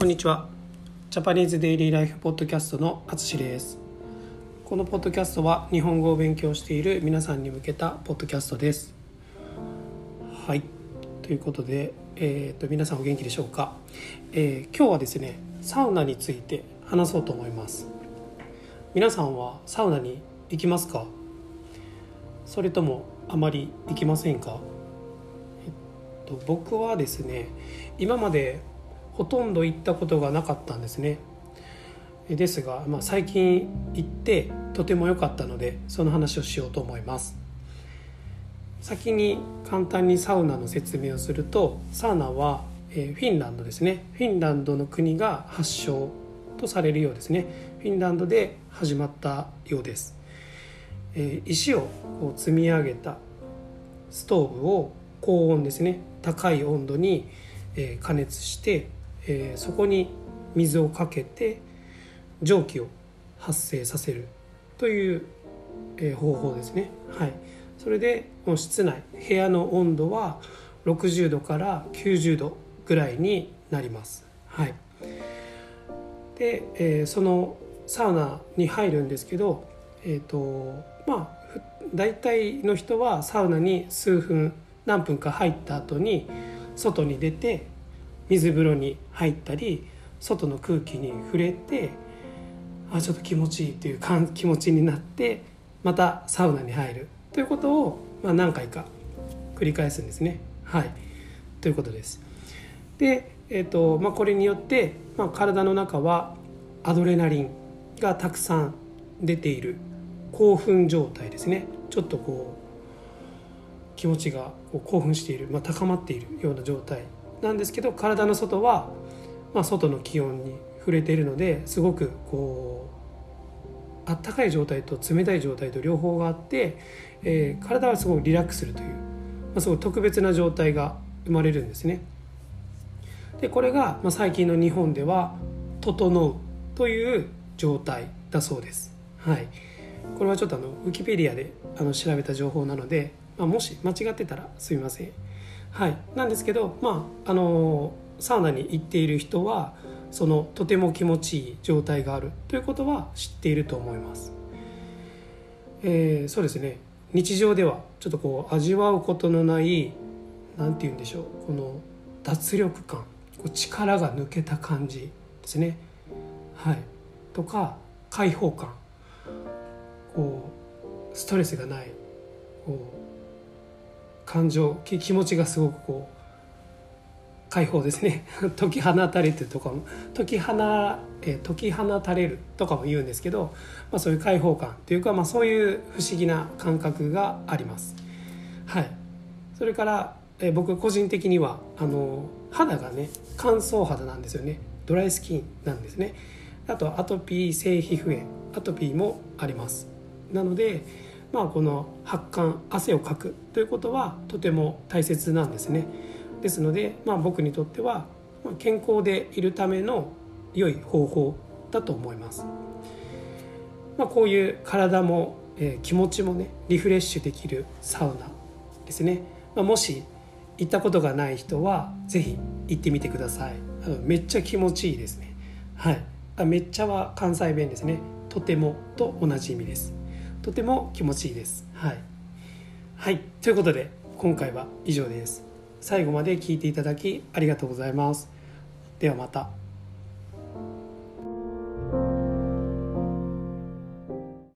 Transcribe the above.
こんにちは。ジャパニーズデイリーライフポッドキャストのあつしです。このポッドキャストは日本語を勉強している皆さんに向けたポッドキャストです。はい。ということで、えーと、皆さんお元気でしょうか、えー、今日はですねサウナについて話そうと思います。皆さんはサウナに行きますか？それともあまり行きませんか？えっと僕はですね今までほとんど行ったことがなかったんですね。ですが、まあ、最近行ってとても良かったのでその話をしようと思います。先に簡単にサウナの説明をするとサウナはフィンランドですね。フィンランドの国が発祥とされるようですね。フィンランドで始まったようです。石を積み上げたストーブを高温ですね。高い温度に加熱してえー、そこに水をかけて蒸気を発生させるという、えー、方法ですね。はい、それでこの室内部屋の温度は60度から90度ぐらいになります。はい、で、えー、そのサウナに入るんですけど、えーとまあ、大体の人はサウナに数分何分か入った後に外に出て水風呂に入ったり外の空気に触れてあちょっと気持ちいいっていう気持ちになってまたサウナに入るということを、まあ、何回か繰り返すんですね。はい、ということです。で、えーとまあ、これによって、まあ、体の中はアドレナリンがたくさん出ている興奮状態ですねちょっとこう気持ちがこう興奮している、まあ、高まっているような状態なんですけど体の外は、まあ、外の気温に触れているのですごくこうあったかい状態と冷たい状態と両方があって、えー、体はすごくリラックスするという、まあ、すごい特別な状態が生まれるんですね。でこれが、まあ、最近の日本では「整う」という状態だそうです。はい、これはちょっとあのウィキペディアであの調べた情報なので、まあ、もし間違ってたらすみません。はい、なんですけど、まあ、あのサウナに行っている人はそのとても気持ちいい状態がある。ということは知っていると思います。えー、そうですね。日常ではちょっとこう味わうことのない何て言うんでしょう。この脱力感。こう力が抜けた感じですね。はい、とか開放感。こうストレスがない。こう感情気持ちがすごくこう解放ですね。解き放たれてとかも解き放え解き放たれるとかも言うんですけど、まあ、そういう解放感というか、まあ、そういう不思議な感覚があります。はい、それからえ僕個人的にはあの肌がね乾燥肌なんですよね。ドライスキンなんですね。あとアトピー性皮膚炎アトピーもあります。なのでまあ、この発汗汗をかくということはとても大切なんですね。ですので、まあ、僕にとっては健康でいるための良い方法だと思います、まあ、こういう体も、えー、気持ちもねリフレッシュできるサウナですね、まあ、もし行ったことがない人は是非行ってみてください。あのめっちゃ気持ちいいですね。はい。めっちゃは関西弁ですね。とてもと同じ意味です。とても気持ちいいです。はい、はい、ということで今回は以上です。最後まで聞いていただきありがとうございます。ではまた。